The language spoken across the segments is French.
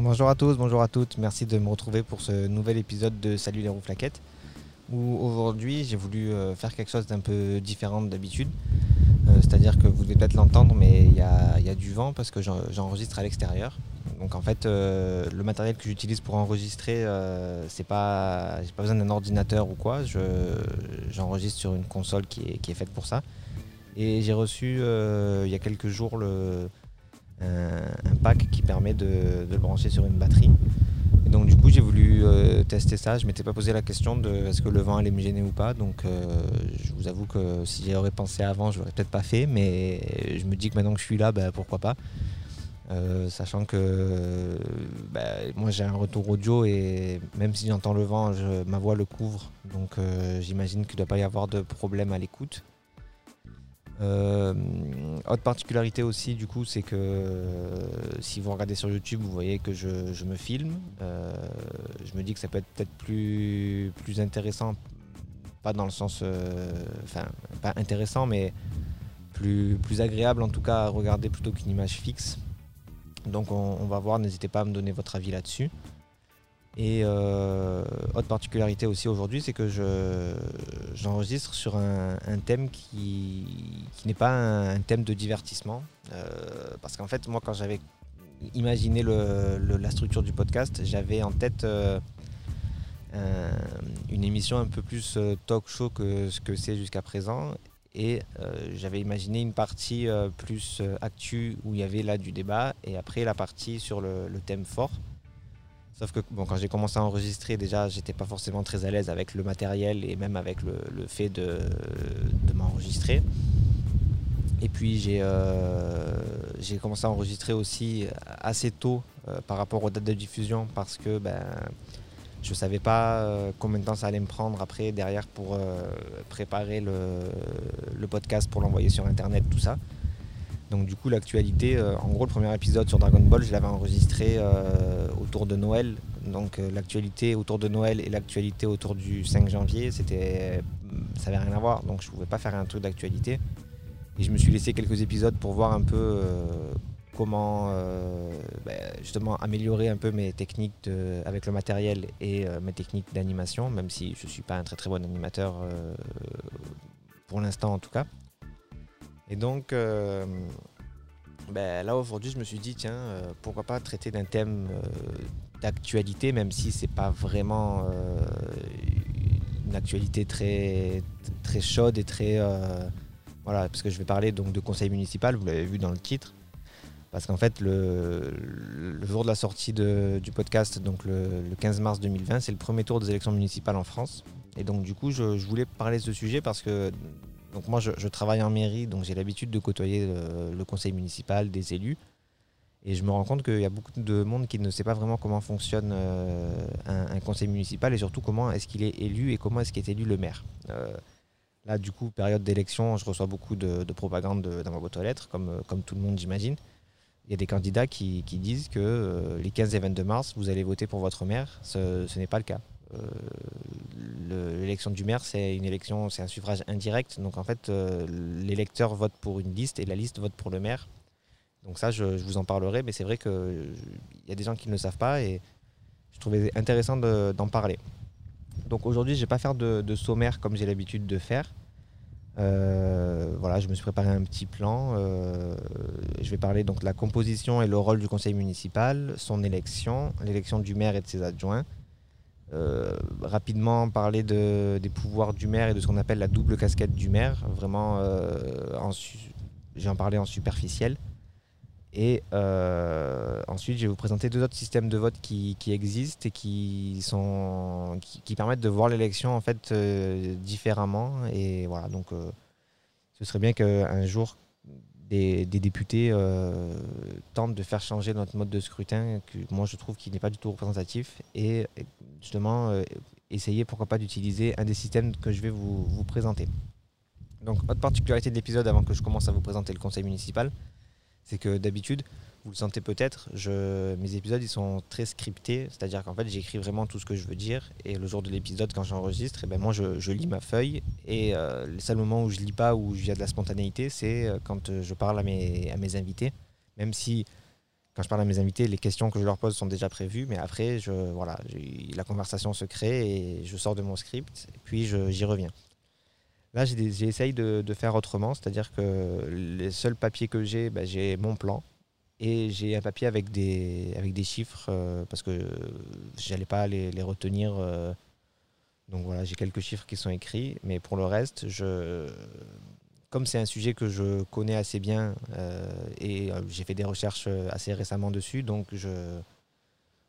Bonjour à tous, bonjour à toutes. Merci de me retrouver pour ce nouvel épisode de Salut les roues flaquettes. Où aujourd'hui j'ai voulu euh, faire quelque chose d'un peu différent d'habitude. Euh, C'est-à-dire que vous devez peut-être l'entendre, mais il y a, du vent parce que j'en- j'enregistre à l'extérieur. Donc en fait, euh, le matériel que j'utilise pour enregistrer, c'est pas, j'ai pas besoin d'un ordinateur ou quoi. Je- J'enregistre sur une console qui est, qui est faite pour ça. Et j'ai reçu il y a quelques jours le, un, un pack qui permet de, le brancher sur une batterie. Donc du coup j'ai voulu euh, tester ça. Je m'étais pas posé la question de est-ce que le vent allait me gêner ou pas. Donc euh, je vous avoue que si j'y aurais pensé avant, je l'aurais peut-être pas fait. Mais je me dis que maintenant que je suis là, bah, pourquoi pas. Euh, sachant que bah, moi j'ai un retour audio et même si j'entends le vent, ma voix le couvre. Donc euh, j'imagine qu'il ne doit pas y avoir de problème à l'écoute. Euh, autre particularité aussi, du coup, c'est que euh, si vous regardez sur YouTube, vous voyez que je, me filme. Euh, je me dis que ça peut être peut-être plus, plus intéressant, pas dans le sens, enfin, pas intéressant, mais plus, plus agréable en tout cas à regarder plutôt qu'une image fixe. Donc on, on va voir, n'hésitez pas à me donner votre avis là-dessus. Et euh, autre particularité aussi aujourd'hui, c'est que je, j'enregistre sur un, thème qui, qui n'est pas un, thème de divertissement. Euh, parce qu'en fait, moi, quand j'avais imaginé la structure du podcast, j'avais en tête euh, un- une émission un peu plus talk show que ce que c'est jusqu'à présent. Et j'avais imaginé une partie plus actu où il y avait là du débat et après la partie sur le thème fort. Sauf que bon, quand j'ai commencé à enregistrer, déjà, j'étais pas forcément très à l'aise avec le matériel et même avec le, le fait de, de m'enregistrer. Et puis j'ai euh, commencé à enregistrer aussi assez tôt euh, par rapport aux dates de diffusion parce que ben, je savais pas euh, combien de temps ça allait me prendre après derrière pour préparer le, le podcast pour l'envoyer sur internet, tout ça. Donc du coup l'actualité, euh, en gros le premier épisode sur Dragon Ball, je l'avais enregistré euh, autour de Noël. Donc euh, l'actualité autour de Noël et l'actualité autour du 5 janvier, c'était, ça avait rien à voir. Donc je pouvais pas faire un truc d'actualité. Et je me suis laissé quelques épisodes pour voir un peu comment ben, justement améliorer un peu mes techniques avec le matériel et mes techniques d'animation, même si je suis pas un très très bon animateur pour l'instant en tout cas. Et donc, euh, ben, là aujourd'hui, je me suis dit, tiens, euh, pourquoi pas traiter d'un thème euh, d'actualité, même si c'est pas vraiment une actualité très, très chaude et très. voilà, parce que je vais parler donc de conseil municipal, vous l'avez vu dans le titre. Parce qu'en fait, le, jour de la sortie du podcast, donc le, le 15 mars 2020, c'est le premier tour des élections municipales en France. Et donc, du coup, je voulais parler de ce sujet parce que donc moi, je, travaille en mairie, donc j'ai l'habitude de côtoyer euh, le conseil municipal, des élus. Et je me rends compte qu'il y a beaucoup de monde qui ne sait pas vraiment comment fonctionne euh, un, conseil municipal et surtout comment est-ce qu'il est élu et comment est-ce qu'est élu le maire. Euh, là, du coup, période d'élection, je reçois beaucoup de, de propagande de- dans ma boîte aux lettres, comme, tout le monde, j'imagine. Il y a des candidats qui, disent que les 15 et 22 mars, vous allez voter pour votre maire. Ce n'est pas le cas. Euh, le- L'élection du maire, c'est une élection, c'est un suffrage indirect. Donc en fait, euh, l'électeur vote pour une liste et la liste vote pour le maire. Donc ça, je, vous en parlerai, mais c'est vrai qu'il y a des gens qui ne le savent pas et je trouvais intéressant de- d'en parler. Donc aujourd'hui, je ne vais pas faire de, sommaire comme j'ai l'habitude de faire. Euh, voilà, je me suis préparé un petit plan. Euh, je vais parler donc de la composition et le rôle du conseil municipal, son élection, l'élection du maire et de ses adjoints. Euh, rapidement parler de- des pouvoirs du maire et de ce qu'on appelle la double casquette du maire. Vraiment, euh, en su- j'ai en parlé en superficiel. Et euh, ensuite, je vais vous présenter deux autres systèmes de vote qui, existent et qui, permettent de voir l'élection en fait euh, différemment. Et voilà, donc ce serait bien qu'un jour des, députés euh, tentent de faire changer notre mode de scrutin, que moi je trouve qu'il n'est pas du tout représentatif, et et justement euh, essayer pourquoi pas d'utiliser un des systèmes que je vais vous, vous présenter. Donc, autre particularité de l'épisode avant que je commence à vous présenter le conseil municipal, c'est que d'habitude, vous le sentez peut-être, je, mes épisodes ils sont très scriptés, c'est-à-dire qu'en fait j'écris vraiment tout ce que je veux dire. Et le jour de l'épisode quand j'enregistre, eh ben moi je, lis ma feuille. Et euh, le seul moment où je lis pas, où il y a de la spontanéité, c'est euh, quand euh, je parle à mes, à mes invités, même si quand je parle à mes invités, les questions que je leur pose sont déjà prévues, mais après, je, voilà, la conversation se crée et je sors de mon script, et puis j'y reviens. Là, j'essaye de, de, faire autrement, c'est-à-dire que les seuls papiers que j'ai, bah, j'ai mon plan et j'ai un papier avec des, avec des chiffres euh, parce que je n'allais pas les, les retenir. Euh, donc voilà, j'ai quelques chiffres qui sont écrits, mais pour le reste, je, comme c'est un sujet que je connais assez bien euh, et j'ai fait des recherches assez récemment dessus, donc je,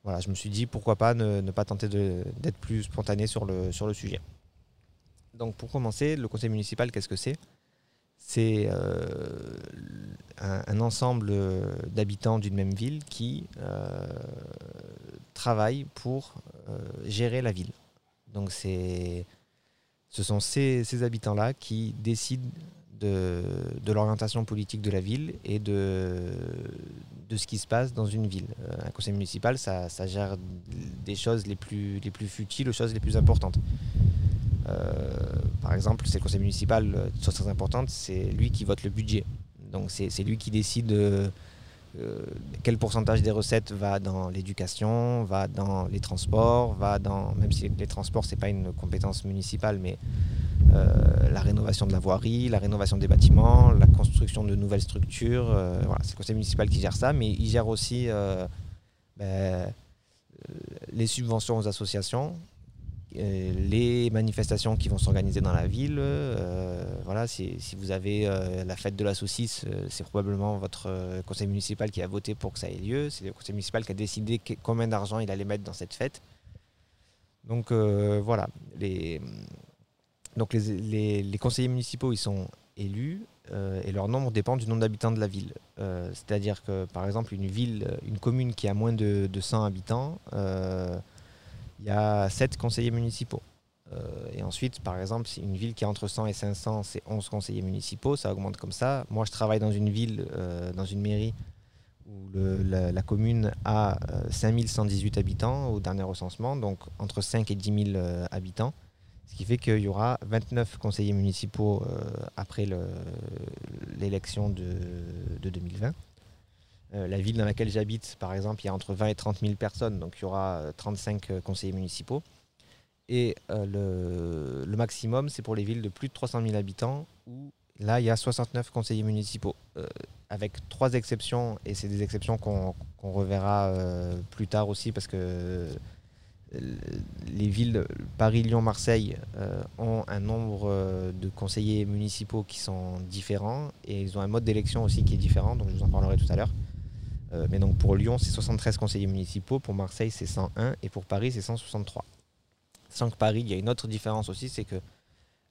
voilà, je me suis dit pourquoi pas ne, ne pas tenter d'être plus spontané sur le, sur le sujet. Donc pour commencer, le conseil municipal, qu'est-ce que c'est? C'est euh, un, ensemble d'habitants d'une même ville qui euh, travaillent pour euh, gérer la ville. Donc ce sont ces, habitants-là qui décident de, l'orientation politique de la ville et de, ce qui se passe dans une ville. un conseil municipal, ça, gère des choses les plus, les plus futiles aux choses les plus importantes. Euh, par exemple, c'est le conseil municipal, une euh, chose très importante, c'est lui qui vote le budget. Donc c'est lui qui décide euh, quel pourcentage des recettes va dans l'éducation, va dans les transports, va dans, même si les transports c'est pas une compétence municipale, mais la rénovation de la voirie, la rénovation des bâtiments, la construction de nouvelles structures. voilà, c'est le conseil municipal qui gère ça, mais il gère aussi ben, les subventions aux associations, euh, les manifestations qui vont s'organiser dans la ville. Euh, voilà, si, vous avez euh, la fête de la saucisse, c'est probablement votre conseil municipal qui a voté pour que ça ait lieu. C'est le conseil municipal qui a décidé combien d'argent il allait mettre dans cette fête. Donc voilà, les, donc les, conseillers municipaux, ils sont élus et leur nombre dépend du nombre d'habitants de la ville. C'est-à-dire que par exemple, une ville, une commune qui a moins de, de 100 habitants, il y a 7 conseillers municipaux. Euh, et ensuite, par exemple, une ville qui a entre 100 et 500, c'est 11 conseillers municipaux, ça augmente comme ça. Moi, je travaille dans une ville, euh, dans une mairie, où la, commune a 5118 euh, habitants au dernier recensement, donc entre 5 et 10 000 habitants. Ce qui fait qu'il y aura 29 conseillers municipaux après l'élection de 2020. Euh, la ville dans laquelle j'habite, par exemple, il y a entre 20 et 30 000 personnes, donc il y aura 35 euh, euh, conseillers municipaux. Et le, maximum, c'est pour les villes de plus de 300 000 habitants, où là, il y a 69 conseillers municipaux, avec trois exceptions, et c'est des exceptions qu'on reverra plus tard aussi, parce que les villes Paris, Lyon, Marseille ont un nombre de conseillers municipaux qui sont différents, et ils ont un mode d'élection aussi qui est différent, donc je vous en parlerai tout à l'heure. Euh, mais donc pour Lyon, c'est 73 conseillers municipaux, pour Marseille, c'est 101 et pour Paris, c'est 163. Sans que Paris, il y a une autre différence aussi, c'est que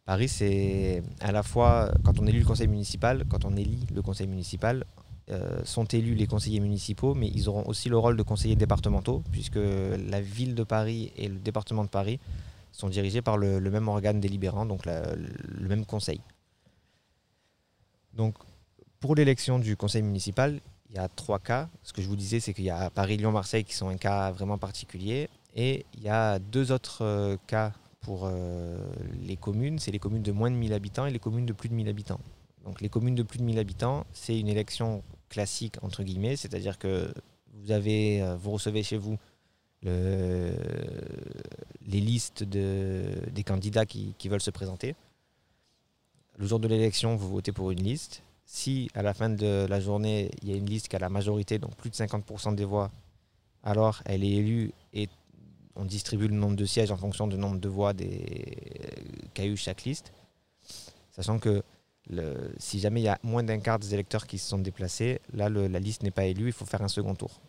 Paris, c'est à la fois, quand on élit le conseil municipal, quand on élit le conseil municipal, euh, sont élus les conseillers municipaux, mais ils auront aussi le rôle de conseillers départementaux, puisque la ville de Paris et le département de Paris sont dirigés par le, même organe délibérant, donc le même conseil. Donc, pour l'élection du conseil municipal, il y a trois cas. Ce que je vous disais, c'est qu'il y a Paris, Lyon, Marseille qui sont un cas vraiment particulier. Et il y a deux autres euh, cas pour euh, les communes. C'est les communes de moins de 1000 habitants et les communes de plus de 1000 habitants. Donc les communes de plus de 1000 habitants, c'est une élection classique, entre guillemets. C'est-à-dire que vous, avez, euh, vous recevez chez vous le, les listes de, des candidats qui veulent se présenter. Le jour de l'élection, vous votez pour une liste si à la fin de la journée, il y a une liste qui a la majorité, donc plus de 50% des voix, alors elle est élue et on distribue le nombre de sièges en fonction du nombre de voix qu'a eu chaque liste. Sachant que si jamais il y a moins d'un quart des électeurs qui se sont déplacés, là la liste n'est pas élue, il faut faire un second tour.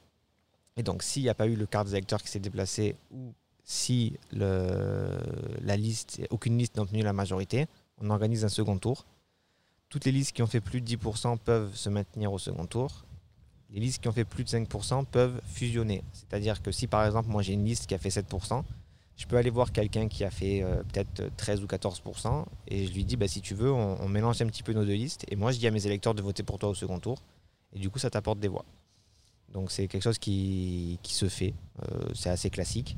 Et donc s'il n'y a pas eu le quart des électeurs qui s'est déplacé ou si la liste, aucune liste n'a obtenu la majorité, on organise un second tour toutes les listes qui ont fait plus de 10% peuvent se maintenir au second tour. Les listes qui ont fait plus de 5% peuvent fusionner. C'est-à-dire que si par exemple moi j'ai une liste qui a fait 7%, je peux aller voir quelqu'un qui a fait euh, peut-être 13 ou 14% et je lui dis bah, si tu veux on, mélange un petit peu nos deux listes et moi je dis à mes électeurs de voter pour toi au second tour et du coup ça t'apporte des voix. Donc c'est quelque chose qui, se fait, euh, c'est assez classique.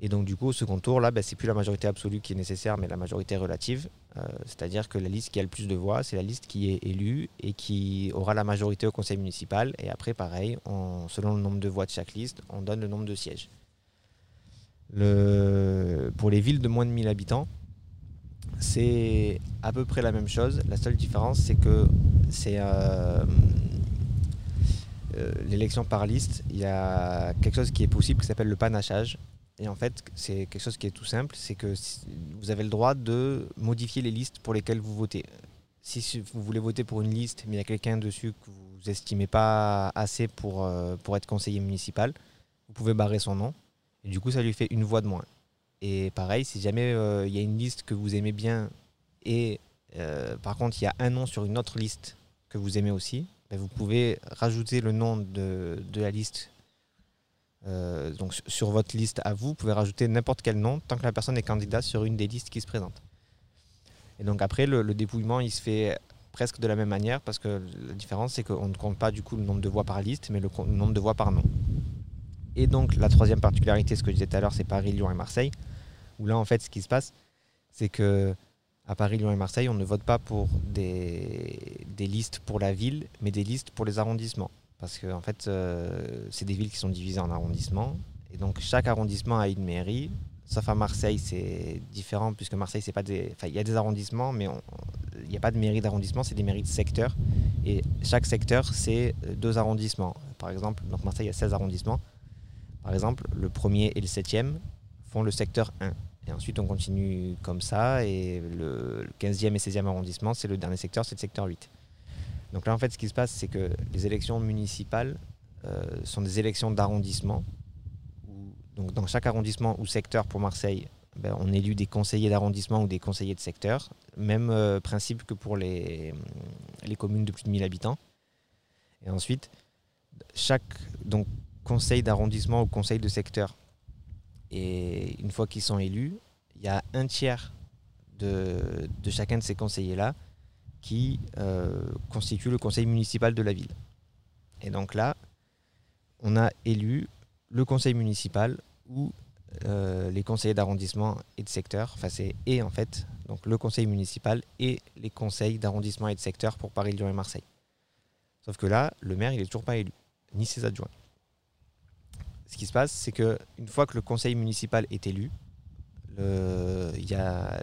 Et donc du coup, au second tour, là, bah, c'est plus la majorité absolue qui est nécessaire, mais la majorité relative. Euh, c'est-à-dire que la liste qui a le plus de voix, c'est la liste qui est élue et qui aura la majorité au conseil municipal. Et après, pareil, selon le nombre de voix de chaque liste, on donne le nombre de sièges. pour les villes de moins de 1000 habitants, c'est à peu près la même chose. La seule différence, c'est que c'est euh, euh, l'élection par liste. Il y a quelque chose qui est possible qui s'appelle le panachage. Et en fait, c'est quelque chose qui est tout simple, c'est que vous avez le droit de modifier les listes pour lesquelles vous votez. Si vous voulez voter pour une liste, mais il y a quelqu'un dessus que vous estimez pas assez pour, euh, pour être conseiller municipal, vous pouvez barrer son nom. Et du coup, ça lui fait une voix de moins. Et pareil, si jamais euh, il y a une liste que vous aimez bien et euh, par contre il y a un nom sur une autre liste que vous aimez aussi, ben, vous pouvez rajouter le nom de, de la liste euh, donc sur votre liste à vous, vous pouvez rajouter n'importe quel nom tant que la personne est candidate sur une des listes qui se présentent. Et donc après, le, dépouillement, il se fait presque de la même manière parce que la différence, c'est qu'on ne compte pas du coup le nombre de voix par liste, mais le, nombre de voix par nom. Et donc la troisième particularité, ce que je disais tout à l'heure, c'est Paris, Lyon et Marseille, où là en fait ce qui se passe, c'est que à Paris, Lyon et Marseille, on ne vote pas pour des, des listes pour la ville, mais des listes pour les arrondissements parce que en fait, euh, c'est des villes qui sont divisées en arrondissements. Et donc, chaque arrondissement a une mairie. Sauf à Marseille, c'est différent, puisque Marseille, c'est pas des. Il y a des arrondissements, mais il n'y a pas de mairie d'arrondissement, c'est des mairies de secteur. Et chaque secteur, c'est deux arrondissements. Par exemple, donc Marseille, il y a 16 arrondissements. Par exemple, le premier et le septième font le secteur 1. Et ensuite, on continue comme ça. Et le 15e et 16e arrondissement, c'est le dernier secteur, c'est le secteur 8. Donc là, en fait, ce qui se passe, c'est que les élections municipales euh, sont des élections d'arrondissement. Donc dans chaque arrondissement ou secteur pour Marseille, ben, on élit des conseillers d'arrondissement ou des conseillers de secteur. Même euh, principe que pour les, les communes de plus de 1000 habitants. Et ensuite, chaque donc, conseil d'arrondissement ou conseil de secteur, et une fois qu'ils sont élus, il y a un tiers de, de chacun de ces conseillers-là qui euh, constitue le conseil municipal de la ville. Et donc là, on a élu le conseil municipal ou euh, les conseillers d'arrondissement et de secteur, enfin c'est et en fait, donc le conseil municipal et les conseils d'arrondissement et de secteur pour Paris, Lyon et Marseille. Sauf que là, le maire, il est toujours pas élu, ni ses adjoints. Ce qui se passe, c'est que une fois que le conseil municipal est élu, il y a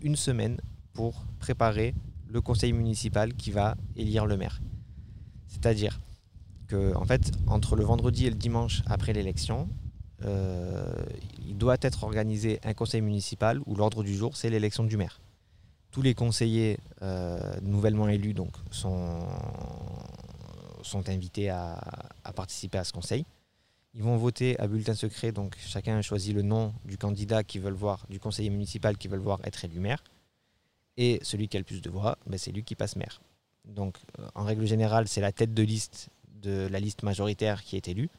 une semaine pour préparer le conseil municipal qui va élire le maire. C'est-à-dire que, fait, entre le vendredi et le dimanche après l'élection, euh, il doit être organisé un conseil municipal où l'ordre du jour, c'est l'élection du maire. Tous les conseillers euh, nouvellement élus donc, sont, invités à, à, participer à ce conseil. Ils vont voter à bulletin secret, donc chacun choisit le nom du candidat qu'ils veulent voir, du conseiller municipal qu'ils veulent voir être élu maire. Et celui qui a le plus de voix, ben, c'est lui qui passe maire. Donc, euh, en règle générale, c'est la tête de liste de la liste majoritaire qui est élue.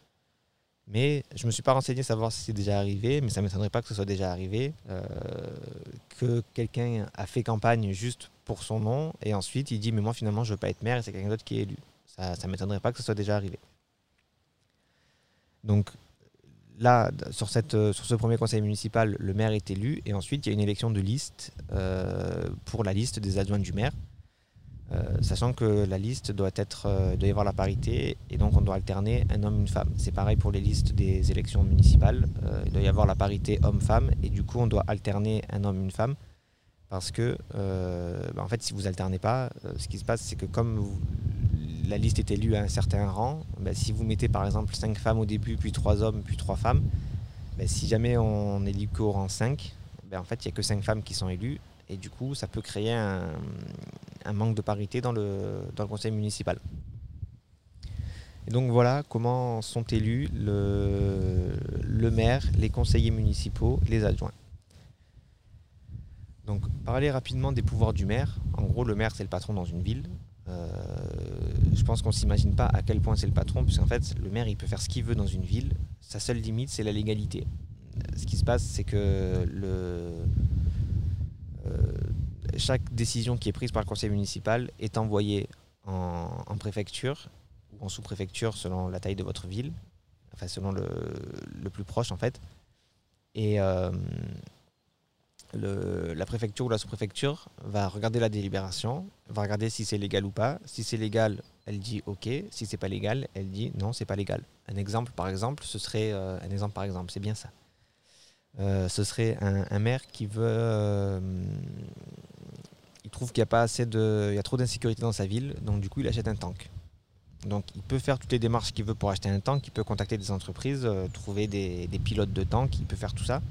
Mais je ne me suis pas renseigné savoir si c'est déjà arrivé, mais ça ne m'étonnerait pas que ce soit déjà arrivé, euh, que quelqu'un a fait campagne juste pour son nom, et ensuite il dit mais moi finalement je ne veux pas être maire, et c'est quelqu'un d'autre qui est élu. Ça ne m'étonnerait pas que ce soit déjà arrivé. Donc là, euh, sur ce premier conseil municipal, le maire est élu et ensuite il y a une élection de liste euh, pour la liste des adjoints du maire. Euh, sachant que la liste doit être, doit y avoir la parité et donc on doit alterner un homme, une femme. C'est pareil pour les listes des élections municipales. il doit y avoir la parité homme-femme et du coup on doit alterner un homme, une femme parce que bah, en fait si vous alternez pas, ce qui se passe c'est que comme vous, la liste est élue à un certain rang, ben, si vous mettez par exemple 5 femmes au début, puis 3 hommes, puis 3 femmes, ben, si jamais on élit qu'au rang 5, ben, en fait il n'y a que 5 femmes qui sont élues, et du coup ça peut créer un, manque de parité dans le, conseil municipal. Et donc voilà comment sont élus le, maire, les conseillers municipaux, les adjoints. Donc parler rapidement des pouvoirs du maire. En gros, le maire c'est le patron dans une ville. Euh, je pense qu'on ne s'imagine pas à quel point c'est le patron, puisqu'en fait, le maire, il peut faire ce qu'il veut dans une ville. Sa seule limite, c'est la légalité. Ce qui se passe, c'est que le, euh, chaque décision qui est prise par le conseil municipal est envoyée en, préfecture ou en sous-préfecture selon la taille de votre ville, enfin selon le, le, plus proche en fait. Et euh, la préfecture ou la sous-préfecture va regarder la délibération, va regarder si c'est légal ou pas. Si c'est légal, elle dit OK. Si c'est pas légal, elle dit non, c'est pas légal. Un exemple, par exemple, ce serait euh, un exemple par exemple, c'est bien ça. Euh, ce serait un, maire qui veut, euh, il trouve qu'il y a pas assez de, trop d'insécurité dans sa ville, donc du coup il achète un tank. Donc il peut faire toutes les démarches qu'il veut pour acheter un tank, il peut contacter des entreprises, trouver des, des pilotes de tank, il peut faire tout ça.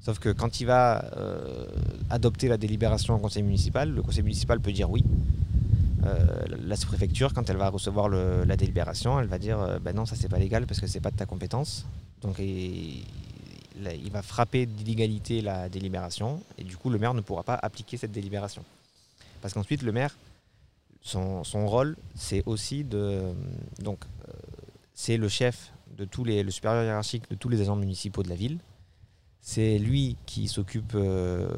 Sauf que quand il va euh, adopter la délibération au conseil municipal, le conseil municipal peut dire oui. Euh, la sous-préfecture, quand elle va recevoir la délibération, elle va dire euh, ben non, ça c'est pas légal parce que c'est pas de ta compétence. Donc il, va frapper d'illégalité la délibération et du coup le maire ne pourra pas appliquer cette délibération. Parce qu'ensuite le maire, son, son rôle, c'est aussi de donc c'est le chef de tous les le supérieur hiérarchique de tous les agents municipaux de la ville. C'est lui qui s'occupe euh,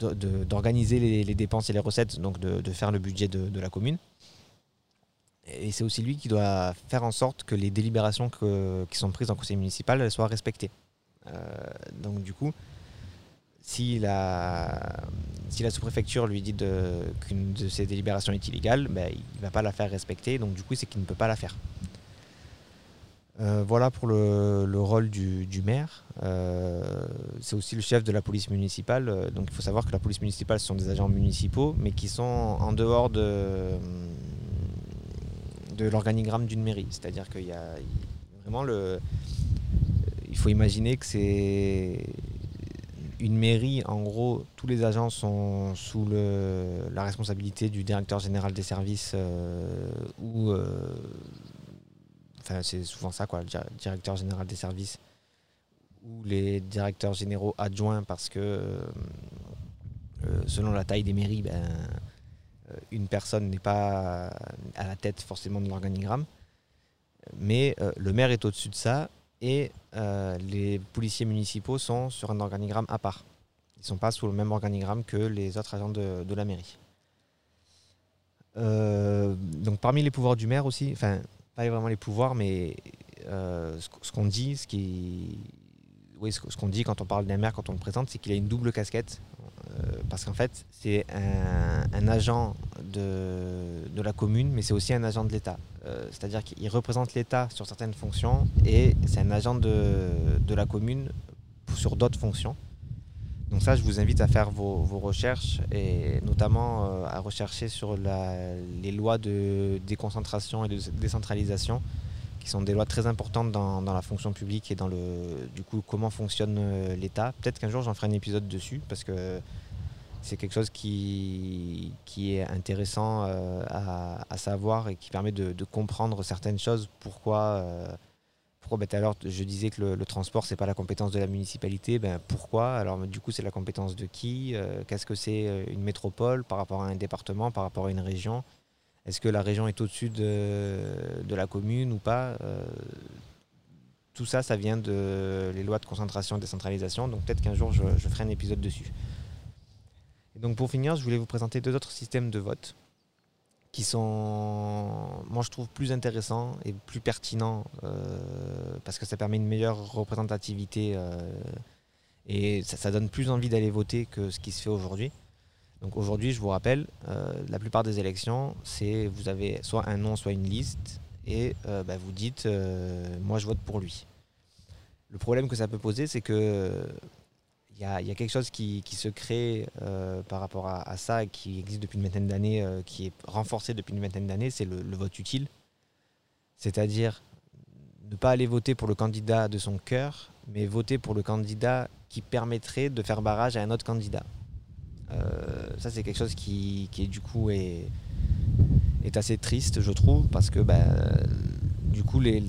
d'organiser les, dépenses et les recettes, donc de, faire le budget de, la commune. Et c'est aussi lui qui doit faire en sorte que les délibérations qui sont prises en conseil municipal soient respectées. Euh, donc du coup, si la, sous-préfecture lui dit qu'une de ces délibérations est illégale, ben, il ne va pas la faire respecter, donc du coup c'est qu'il ne peut pas la faire. Euh, voilà pour le, le rôle du, maire. Euh, c'est aussi le chef de la police municipale. Euh, Donc il faut savoir que la police municipale sont des agents municipaux, mais qui sont en dehors de, l'organigramme d'une mairie. C'est-à-dire qu'il y a vraiment le. Il faut imaginer que c'est une mairie. En gros, tous les agents sont sous la responsabilité du directeur général des services ou enfin c'est souvent ça quoi, le dir- directeur général des services ou les directeurs généraux adjoints parce que euh, euh, selon la taille des mairies, ben, euh, une personne n'est pas à la tête forcément de l'organigramme. Mais le maire est au-dessus de ça et les policiers municipaux sont sur un organigramme à part. Ils ne sont pas sous le même organigramme que les autres agents de, de la mairie. Donc parmi les pouvoirs du maire aussi, enfin pas vraiment les pouvoirs, mais euh, ce, qu- ce qu'on dit, ce qui, ce, qu- ce qu'on dit quand on parle d'un maire, quand on le présente, c'est qu'il a une double casquette, euh, parce qu'en fait c'est un, agent de, de la commune, mais c'est aussi un agent de l'État. Euh, C'est-à-dire qu'il représente l'État sur certaines fonctions et c'est un agent de, de la commune sur d'autres fonctions. Donc ça, je vous invite à faire vos, recherches et notamment euh, à rechercher sur les lois de déconcentration et de décentralisation, qui sont des lois très importantes dans, la fonction publique et dans le du coup comment fonctionne euh, l'État. Peut-être qu'un jour j'en ferai un épisode dessus parce que c'est quelque chose qui, est intéressant euh, à, savoir et qui permet de, comprendre certaines choses. Pourquoi pourquoi ben, à l'heure je disais que le, le transport c'est pas la compétence de la municipalité. Ben, pourquoi? Alors du coup c'est la compétence de qui? Euh, qu'est-ce que c'est euh, une métropole par rapport à un département par rapport à une région? Est-ce que la région est au-dessus de, de la commune ou pas? Euh, tout ça ça vient de les lois de concentration et décentralisation. Donc peut-être qu'un jour je, je ferai un épisode dessus. Et donc pour finir je voulais vous présenter deux autres systèmes de vote qui sont, moi je trouve, plus intéressants et plus pertinents euh, parce que ça permet une meilleure représentativité euh, et ça, donne plus envie d'aller voter que ce qui se fait aujourd'hui. Donc aujourd'hui, je vous rappelle, euh, la plupart des élections, c'est vous avez soit un nom, soit une liste et bah, vous dites, moi je vote pour lui. Le problème que ça peut poser, c'est que il y a, quelque chose qui, se crée euh, par rapport à, ça, qui existe depuis une vingtaine d'années, euh, qui est renforcé depuis une vingtaine d'années, c'est le, vote utile. C'est-à-dire ne pas aller voter pour le candidat de son cœur, mais voter pour le candidat qui permettrait de faire barrage à un autre candidat. Euh, ça, c'est quelque chose qui, du coup est, est assez triste, je trouve, parce que bah, du coup, les,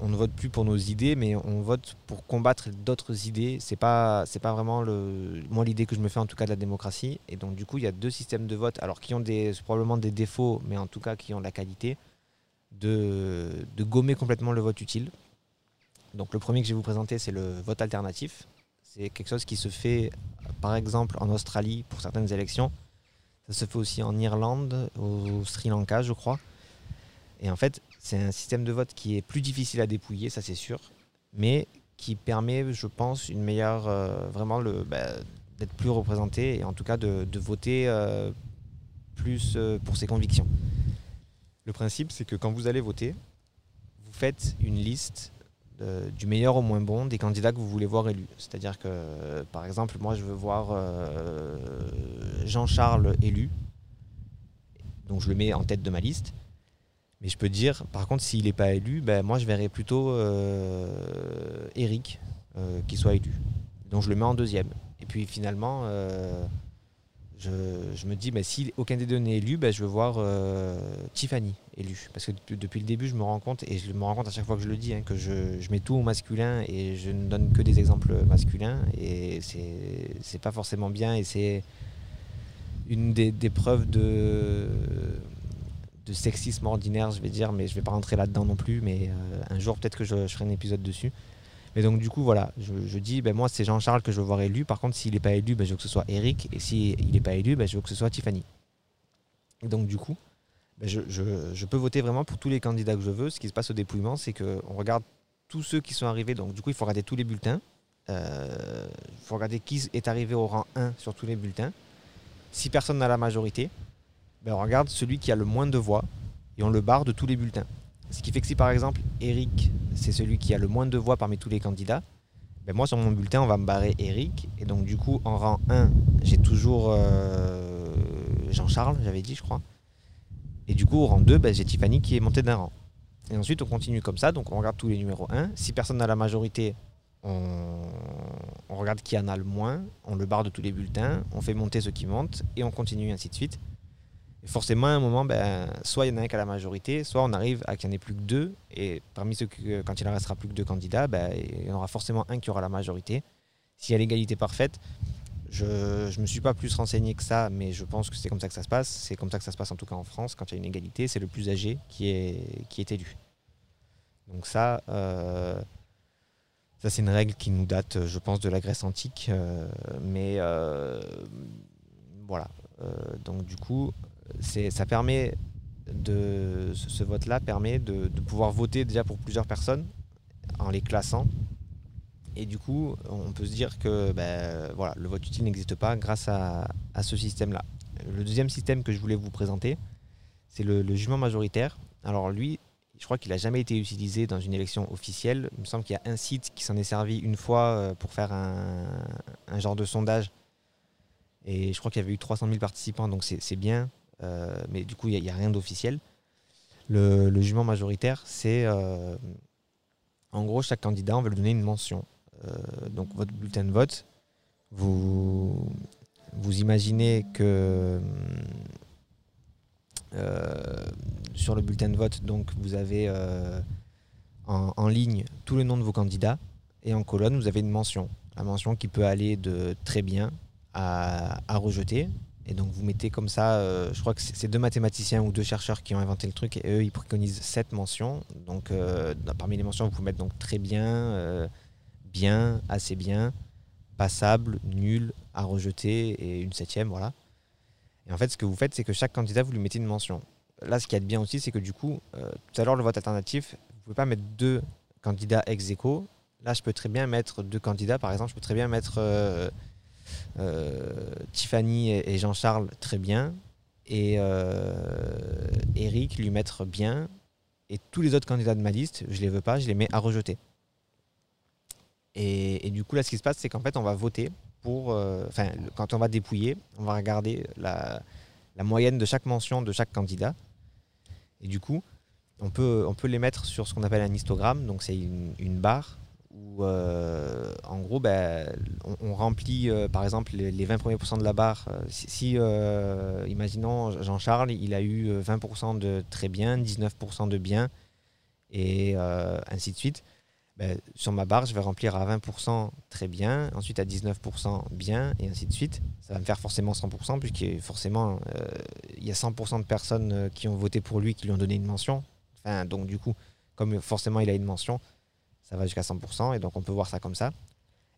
on, ne vote plus pour nos idées, mais on vote pour combattre d'autres idées. C'est pas, pas vraiment l'idée que je me fais en tout cas de la démocratie. Et donc du coup, il y a deux systèmes de vote, alors qui ont probablement des défauts, mais en tout cas qui ont de la qualité de, de gommer complètement le vote utile. Donc le premier que je vais vous présenter, c'est le vote alternatif. C'est quelque chose qui se fait, par exemple, en Australie pour certaines élections. Ça se fait aussi en Irlande, au Sri Lanka, je crois. Et en fait, c'est un système de vote qui est plus difficile à dépouiller, ça c'est sûr, mais qui permet, je pense, une meilleure, vraiment le, bah, d'être plus représenté et en tout cas de, voter plus pour ses convictions. Le principe, c'est que quand vous allez voter, vous faites une liste du meilleur au moins bon des candidats que vous voulez voir élus. C'est-à-dire que, par exemple, moi, je veux voir euh, Jean-Charles élu. Donc, je le mets en tête de ma liste. Mais je peux dire, par contre, s'il n'est pas élu, ben, moi, je verrais plutôt euh, Eric euh, qui soit élu. Donc, je le mets en deuxième. Et puis, finalement, je, me dis, mais si aucun des deux n'est élu, ben, je veux voir euh, Tiffany élu. Parce que depuis, le début, je me rends compte, et je me rends compte à chaque fois que je le dis, hein, que je, mets tout au masculin et je ne donne que des exemples masculins. Et c'est pas forcément bien. Et c'est une des, preuves de, de sexisme ordinaire, je vais dire, mais je vais pas rentrer là-dedans non plus. Mais euh, un jour, peut-être que je, ferai un épisode dessus. Mais donc du coup, voilà, je, dis, ben, moi c'est Jean-Charles que je veux voir élu. Par contre, s'il n'est pas élu, ben, je veux que ce soit Eric. Et s'il n'est pas élu, ben, je veux que ce soit Tiffany. Et donc du coup, ben, je, peux voter vraiment pour tous les candidats que je veux. Ce qui se passe au dépouillement, c'est qu'on regarde tous ceux qui sont arrivés. Donc du coup, il faut regarder tous les bulletins. Euh, il faut regarder qui est arrivé au rang 1 sur tous les bulletins. Si personne n'a la majorité, ben, on regarde celui qui a le moins de voix et on le barre de tous les bulletins. Ce qui fait que si par exemple Eric, c'est celui qui a le moins de voix parmi tous les candidats, ben moi sur mon bulletin on va me barrer Eric. Et donc du coup en rang 1, j'ai toujours euh, Jean-Charles, j'avais dit je crois. Et du coup au rang 2, ben, j'ai Tiffany qui est montée d'un rang. Et ensuite on continue comme ça, donc on regarde tous les numéros 1. Si personne n'a la majorité, on, on regarde qui en a le moins, on le barre de tous les bulletins, on fait monter ceux qui montent, et on continue ainsi de suite forcément, à un moment, ben, soit il y en a un qui a la majorité, soit on arrive à qu'il n'y en ait plus que deux. Et parmi ceux que, quand il en restera plus que deux candidats, ben, il y en aura forcément un qui aura la majorité. S'il y a l'égalité parfaite, je ne me suis pas plus renseigné que ça, mais je pense que c'est comme ça que ça se passe. C'est comme ça que ça se passe en tout cas en France. Quand il y a une égalité, c'est le plus âgé qui est, élu. Donc ça, euh, ça c'est une règle qui nous date, je pense, de la Grèce antique. Euh, mais euh, voilà. donc du coup, ça permet ce vote-là permet de, pouvoir voter déjà pour plusieurs personnes en les classant. Et du coup, on peut se dire que ben, voilà, le vote utile n'existe pas grâce à, ce système-là. Le deuxième système que je voulais vous présenter, c'est le, jugement majoritaire. Alors lui, je crois qu'il n'a jamais été utilisé dans une élection officielle. Il me semble qu'il y a un site qui s'en est servi une fois euh, pour faire un, un genre de sondage. Et je crois qu'il y avait eu 300 000 participants, donc c'est bien. Euh, mais du coup, il n'y a, rien d'officiel. Le, jugement majoritaire, c'est euh, en gros, chaque candidat, on va lui donner une mention. Euh, donc, votre bulletin de vote, vous, vous imaginez que sur le bulletin de vote, donc, vous avez en, ligne tous les noms de vos candidats et en colonne, vous avez une mention. La mention qui peut aller de très bien à, à rejeter. Et donc vous mettez comme ça, euh, je crois que c'est deux mathématiciens ou deux chercheurs qui ont inventé le truc et eux ils préconisent sept mentions. Donc euh, parmi les mentions vous pouvez mettre donc très bien, euh, bien, assez bien, passable, nul, à rejeter et une septième, voilà. Et en fait ce que vous faites c'est que chaque candidat vous lui mettez une mention. Là ce qui est bien aussi c'est que du coup, tout à l'heure le vote alternatif, vous pouvez pas mettre deux candidats ex aequo. Là je peux très bien mettre deux candidats, par exemple je peux très bien mettre Tiffany et Jean-Charles très bien, et euh, Eric lui mettre bien, et tous les autres candidats de ma liste, je les veux pas, je les mets à rejeter. Et, du coup, là, ce qui se passe, c'est qu'en fait, on va voter pour. Euh, enfin, quand on va dépouiller, on va regarder la, moyenne de chaque mention de chaque candidat. Et du coup, on peut, on peut les mettre sur ce qu'on appelle un histogramme. Donc, c'est une, barre où euh, en gros ben, on, remplit euh, par exemple les, 20 premiers de la barre. Euh, si, imaginons Jean-Charles, il a eu 20% de très bien, 19% de bien et ainsi de suite. Ben, sur ma barre, je vais remplir à 20% très bien, ensuite à 19% bien, et ainsi de suite. Ça va me faire forcément 100%, puisque forcément, il y a 100% de personnes qui ont voté pour lui, qui lui ont donné une mention. Enfin, donc du coup, comme forcément il a une mention, ça va jusqu'à 100%, et donc on peut voir ça comme ça.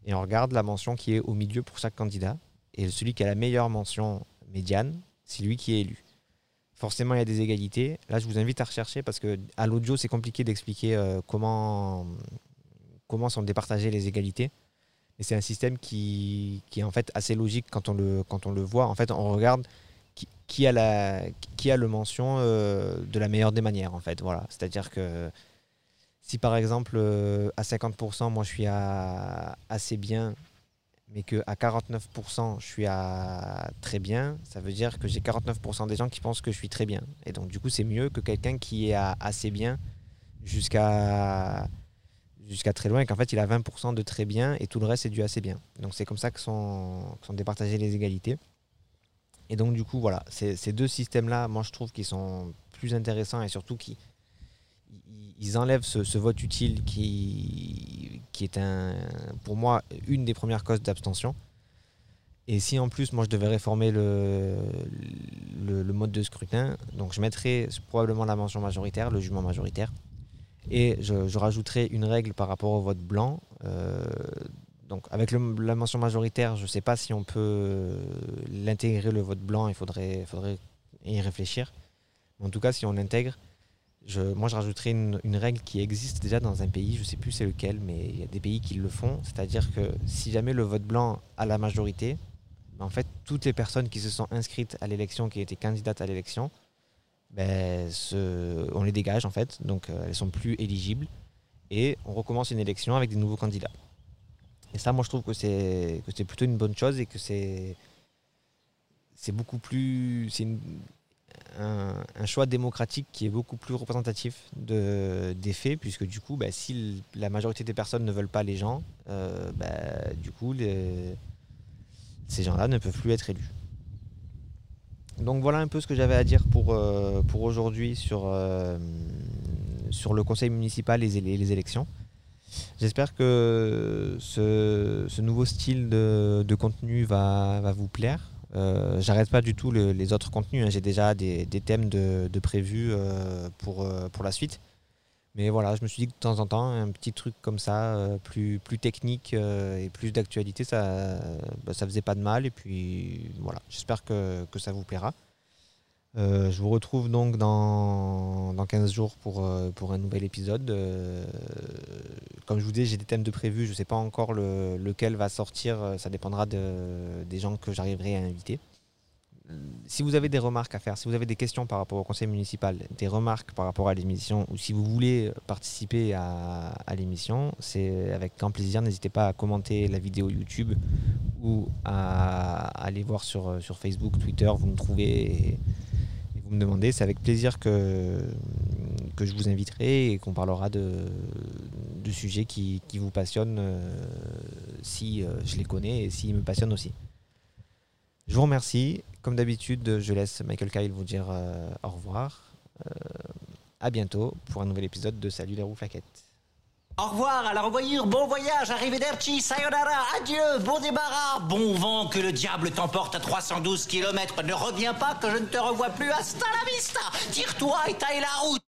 Et on regarde la mention qui est au milieu pour chaque candidat, et celui qui a la meilleure mention médiane, c'est lui qui est élu. Forcément, il y a des égalités. Là, je vous invite à rechercher parce que à l'audio, c'est compliqué d'expliquer euh, comment, comment sont départagées les égalités. Et c'est un système qui, qui, est en fait assez logique quand on le, quand on le voit. En fait, on regarde qui, qui a, la, qui a le mention euh, de la meilleure des manières. En fait, voilà. C'est-à-dire que si par exemple euh, à 50%, moi je suis à assez bien, mais que à 49% je suis à très bien, ça veut dire que j'ai 49% des gens qui pensent que je suis très bien. Et donc du coup, c'est mieux que quelqu'un qui est à assez bien jusqu'à jusqu'à très loin et qu'en fait il a 20% de très bien et tout le reste c'est du assez bien. Donc c'est comme ça que sont, sont départagées les égalités. Et donc du coup voilà, ces deux systèmes-là, moi je trouve qu'ils sont plus intéressants et surtout qui ils enlèvent ce, vote utile qui, est un, pour moi une des premières causes d'abstention. Et si en plus moi je devais réformer le, mode de scrutin, donc je mettrais probablement la mention majoritaire, le jugement majoritaire. Et je, rajouterai une règle par rapport au vote blanc. Euh, donc avec la mention majoritaire, je ne sais pas si on peut l'intégrer le vote blanc, il faudrait, faudrait y réfléchir. En tout cas, si on l'intègre, moi je rajouterais une, règle qui existe déjà dans un pays, je ne sais plus c'est lequel, mais il y a des pays qui le font. C'est-à-dire que si jamais le vote blanc a la majorité, ben, en fait toutes les personnes qui se sont inscrites à l'élection, qui étaient candidates à l'élection, ben, on les dégage en fait, donc euh, elles sont plus éligibles et on recommence une élection avec des nouveaux candidats. Et ça, moi, je trouve que c'est plutôt une bonne chose et que c'est beaucoup plus un, choix démocratique qui est beaucoup plus représentatif de, des faits, puisque du coup, bah, si la majorité des personnes ne veulent pas les gens, euh, bah, du coup, ces gens-là ne peuvent plus être élus. Donc voilà un peu ce que j'avais à dire pour, euh, pour aujourd'hui sur, euh, sur le conseil municipal et les, élections. J'espère que ce, nouveau style de, contenu va, va, vous plaire. Euh, j'arrête pas du tout les autres contenus. Hein. J'ai déjà des, thèmes de, prévus pour, pour la suite. Mais voilà, je me suis dit que de temps en temps, un petit truc comme ça, plus, plus technique et plus d'actualité, ça, bah, ça faisait pas de mal. Et puis voilà, j'espère que, que, ça vous plaira. Euh, je vous retrouve donc dans, dans 15 jours pour, euh, pour un nouvel épisode. Euh, comme je vous dis, j'ai des thèmes de prévus. Je ne sais pas encore lequel va sortir. Ça dépendra de, des gens que j'arriverai à inviter. Si vous avez des remarques à faire, si vous avez des questions par rapport au conseil municipal, des remarques par rapport à l'émission, ou si vous voulez participer à, à l'émission, c'est avec grand plaisir. N'hésitez pas à commenter la vidéo YouTube ou à, aller voir sur, sur Facebook, Twitter. Vous me trouvez vous me demandez, c'est avec plaisir que, que je vous inviterai et qu'on parlera de, de sujets qui, qui vous passionnent euh, si euh, je les connais et s'ils me passionnent aussi. Je vous remercie. Comme d'habitude, je laisse Michael Kyle vous dire euh, au revoir. à bientôt pour un nouvel épisode de Salut les roues flaquettes. Au revoir, à la revoyure, bon voyage, arrivederci, sayonara, adieu, bon débarras, bon vent, que le diable t'emporte à 312 km, ne reviens pas que je ne te revois plus, hasta la vista, tire-toi et taille la route